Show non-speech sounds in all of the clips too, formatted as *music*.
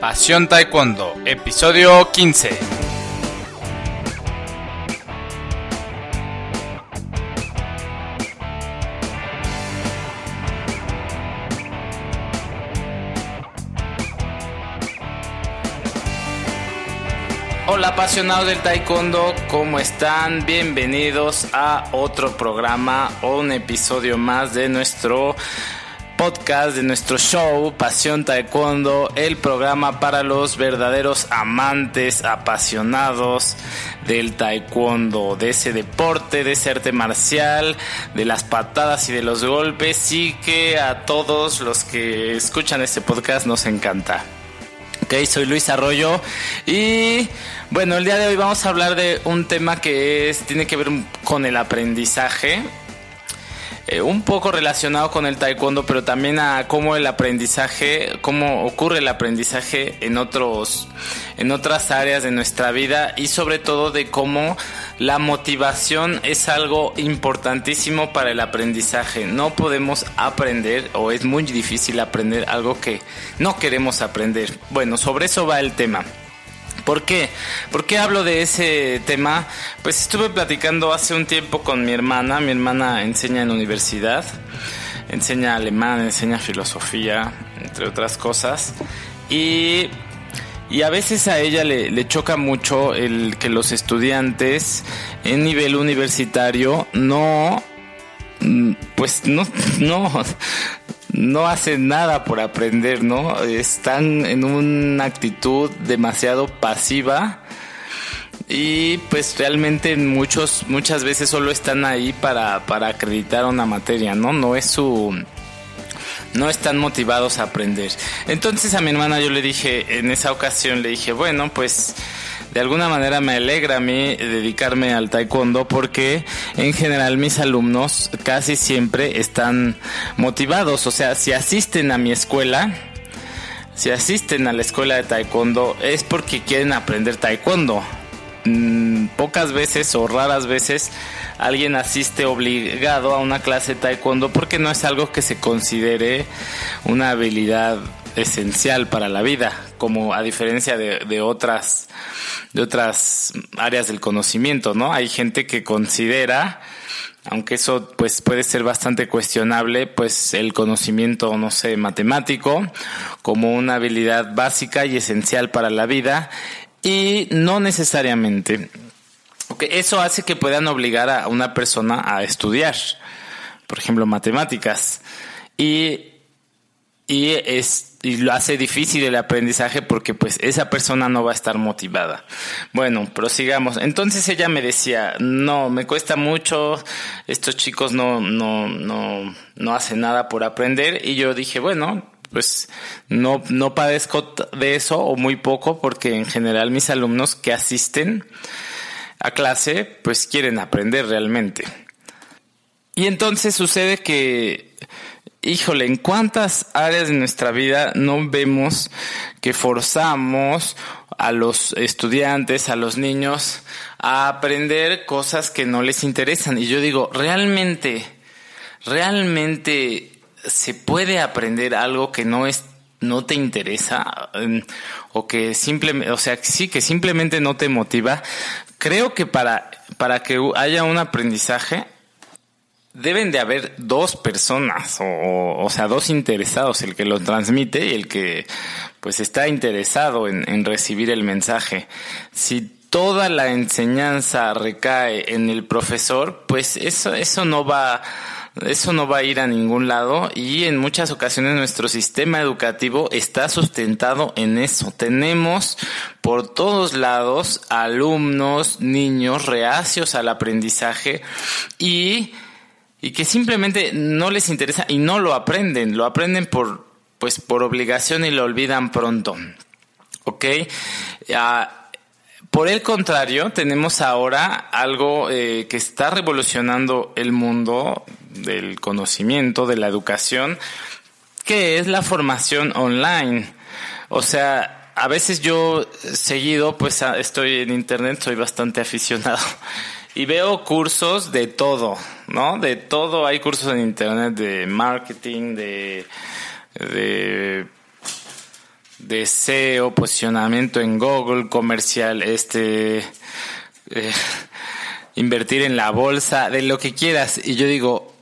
Pasión Taekwondo, episodio 15. Hola apasionados del taekwondo, ¿cómo están? Bienvenidos a otro programa o un episodio más de nuestro podcast de nuestro show Pasión Taekwondo, el programa para los verdaderos amantes, apasionados del taekwondo, de ese deporte, de ese arte marcial, de las patadas y de los golpes y que a todos los que escuchan este podcast nos encanta. Ok, soy Luis Arroyo y bueno, el día de hoy vamos a hablar de un tema que es, tiene que ver con el aprendizaje eh, un poco relacionado con el taekwondo, pero también a cómo el aprendizaje, cómo ocurre el aprendizaje en otros, en otras áreas de nuestra vida y sobre todo de cómo la motivación es algo importantísimo para el aprendizaje. No podemos aprender o es muy difícil aprender algo que no queremos aprender. Bueno, sobre eso va el tema. ¿Por qué? ¿Por qué hablo de ese tema? Pues estuve platicando hace un tiempo con mi hermana. Mi hermana enseña en universidad, enseña alemán, enseña filosofía, entre otras cosas. Y, a veces a ella le, le choca mucho el que los estudiantes en nivel universitario no mm, pues no, *laughs* no, no hacen nada por aprender, ¿no? Están en una actitud demasiado pasiva y pues realmente muchos muchas veces solo están ahí para, para acreditar una materia, ¿no? No es su no están motivados a aprender. Entonces a mi hermana yo le dije, en esa ocasión le dije, bueno, pues de alguna manera me alegra a mí dedicarme al taekwondo porque en general mis alumnos casi siempre están motivados, o sea, si asisten a mi escuela, si asisten a la escuela de taekwondo es porque quieren aprender taekwondo. Mm, pocas veces o raras veces alguien asiste obligado a una clase de taekwondo porque no es algo que se considere una habilidad esencial para la vida, como a diferencia de, otras de otras áreas del conocimiento, ¿no? Hay gente que considera aunque eso pues puede ser bastante cuestionable, pues el conocimiento, no sé, matemático como una habilidad básica y esencial para la vida y no necesariamente. Okay, eso hace que puedan obligar a una persona a estudiar, por ejemplo, matemáticas. Y, y es y lo hace difícil el aprendizaje porque pues esa persona no va a estar motivada. Bueno, prosigamos. Entonces ella me decía, no, me cuesta mucho, estos chicos no, no, no, no hacen nada por aprender y yo dije, bueno, pues no, no padezco de eso o muy poco porque en general mis alumnos que asisten a clase pues quieren aprender realmente. Y entonces sucede que híjole, ¿en cuántas áreas de nuestra vida no vemos que forzamos a los estudiantes, a los niños, a aprender cosas que no les interesan? Y yo digo, realmente, realmente se puede aprender algo que no es no te interesa o que simplemente, o sea, sí que simplemente no te motiva. Creo que para para que haya un aprendizaje deben de haber dos personas, o, o, sea, dos interesados, el que lo transmite y el que pues está interesado en, en recibir el mensaje. Si toda la enseñanza recae en el profesor, pues eso, eso no va, eso no va a ir a ningún lado y en muchas ocasiones nuestro sistema educativo está sustentado en eso. Tenemos por todos lados alumnos, niños reacios al aprendizaje y y que simplemente no les interesa y no lo aprenden, lo aprenden por pues por obligación y lo olvidan pronto. ¿Ok? por el contrario, tenemos ahora algo eh, que está revolucionando el mundo del conocimiento, de la educación, que es la formación online. O sea, a veces yo seguido, pues estoy en internet, soy bastante *laughs* aficionado y veo cursos de todo, ¿no? De todo. Hay cursos en internet de marketing, de, de SEO, posicionamiento en Google, comercial, este, eh, invertir en la bolsa, de lo que quieras. Y yo digo,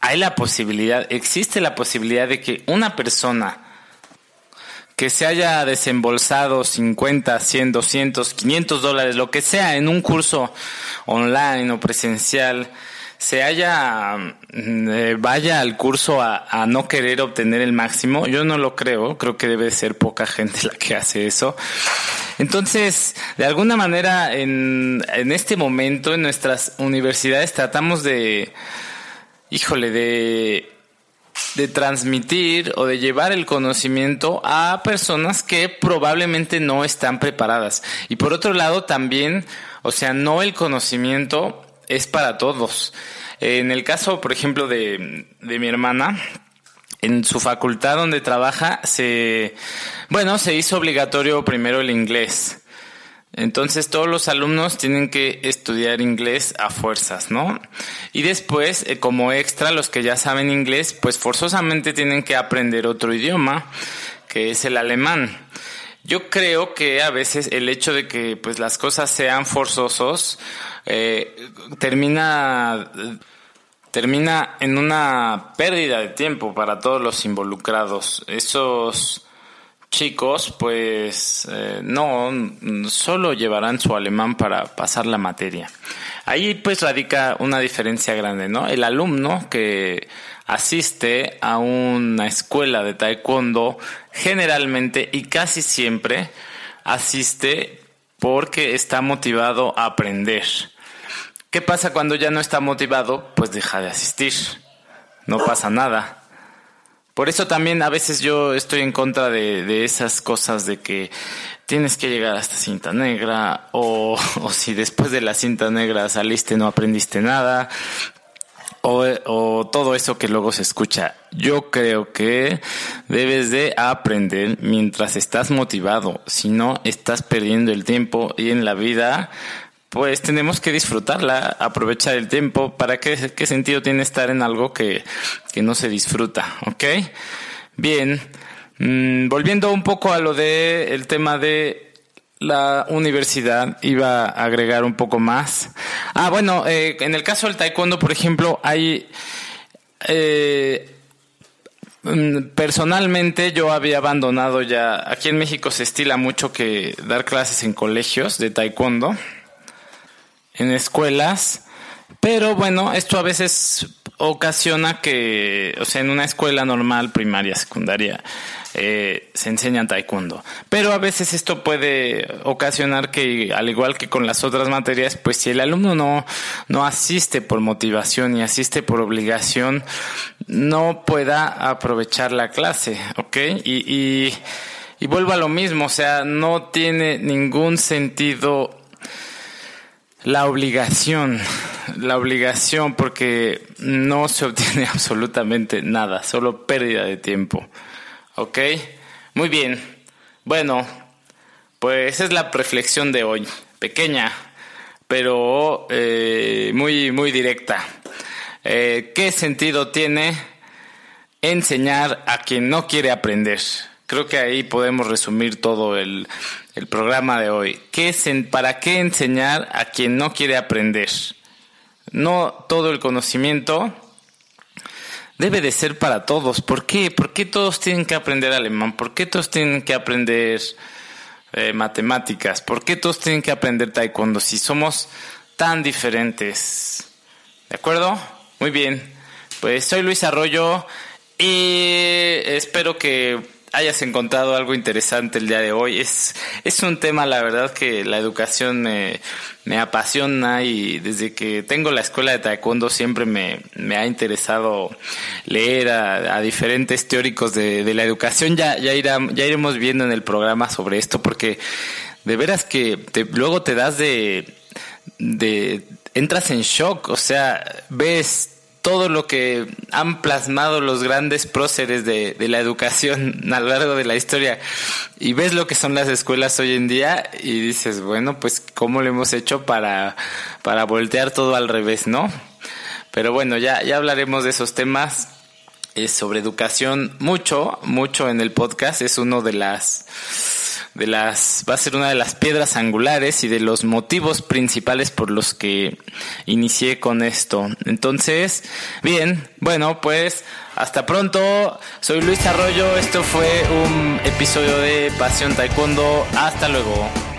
hay la posibilidad, existe la posibilidad de que una persona que se haya desembolsado 50, 100, 200, 500 dólares, lo que sea, en un curso online o presencial, se haya, mm, eh, vaya al curso a, a, no querer obtener el máximo, yo no lo creo, creo que debe ser poca gente la que hace eso. Entonces, de alguna manera, en, en este momento, en nuestras universidades tratamos de, híjole, de de transmitir o de llevar el conocimiento a personas que probablemente no están preparadas. Y por otro lado también, o sea, no el conocimiento es para todos. En el caso, por ejemplo, de, de mi hermana, en su facultad donde trabaja, se, bueno, se hizo obligatorio primero el inglés. Entonces todos los alumnos tienen que estudiar inglés a fuerzas, ¿no? Y después, eh, como extra, los que ya saben inglés, pues forzosamente tienen que aprender otro idioma, que es el alemán. Yo creo que a veces el hecho de que pues las cosas sean forzosos eh, termina termina en una pérdida de tiempo para todos los involucrados. Esos chicos, pues eh, no, solo llevarán su alemán para pasar la materia. Ahí pues radica una diferencia grande, ¿no? El alumno que asiste a una escuela de taekwondo generalmente y casi siempre asiste porque está motivado a aprender. ¿Qué pasa cuando ya no está motivado? Pues deja de asistir. No pasa nada. Por eso también a veces yo estoy en contra de, esas cosas de que tienes que llegar hasta cinta negra o, *laughs* o si después de la cinta negra saliste no aprendiste nada o, o, todo eso que luego se escucha. Yo creo que debes de aprender mientras estás motivado, si no estás perdiendo el tiempo y en la vida pues tenemos que disfrutarla, aprovechar el tiempo. ¿Para qué, qué sentido tiene estar en algo que, que no se disfruta? ¿Ok? Bien. Mm, volviendo un poco a lo de el tema de la universidad, iba a agregar un poco más. Ah, bueno, eh, en el caso del taekwondo, por ejemplo, hay... Eh, mm, Personalmente yo había abandonado ya, aquí en México se estila mucho que dar clases en colegios de taekwondo en escuelas, pero bueno, esto a veces ocasiona que, o sea, en una escuela normal, primaria, secundaria, eh, se enseña taekwondo. Pero a veces esto puede ocasionar que, al igual que con las otras materias, pues si el alumno no, no asiste por motivación y asiste por obligación, no pueda aprovechar la clase, ¿ok? Y, y, y vuelvo a lo mismo, o sea, no tiene ningún sentido la obligación, la obligación porque no se obtiene *laughs* absolutamente nada, solo pérdida de tiempo. ¿Ok? Muy bien. Bueno, pues esa es la reflexión de hoy. Pequeña, pero eh, muy, muy directa. Eh, ¿Qué sentido tiene enseñar a quien no quiere aprender? Creo que ahí podemos resumir todo el, el programa de hoy. ¿Qué ¿Para qué enseñar a quien no quiere aprender? No todo el conocimiento debe de ser para todos. ¿Por qué? ¿Por qué todos tienen que aprender alemán? ¿Por qué todos tienen que aprender eh, matemáticas? ¿Por qué todos tienen que aprender taekwondo si somos tan diferentes? ¿De acuerdo? Muy bien. Pues soy Luis Arroyo y espero que hayas encontrado algo interesante el día de hoy. Es, es un tema, la verdad, que la educación me, me apasiona y desde que tengo la escuela de taekwondo siempre me, me ha interesado leer a, diferentes teóricos de, de, la educación. Ya, ya, irá, ya iremos viendo en el programa sobre esto porque de veras que te, luego te das de, de, entras en shock, o sea, ves todo lo que han plasmado los grandes próceres de, la educación *laughs* a lo largo de la historia y ves lo que son las escuelas hoy en día y dices, bueno, pues cómo lo hemos hecho para, para voltear todo al revés, ¿no? Pero bueno, ya, ya hablaremos de esos temas. sobre educación mucho, mucho en el podcast. Es uno de las de las va a ser una de las piedras angulares y de los motivos principales por los que inicié con esto. Entonces, bien, bueno, pues hasta pronto. Soy Luis Arroyo. Esto fue un episodio de Pasión Taekwondo. Hasta luego.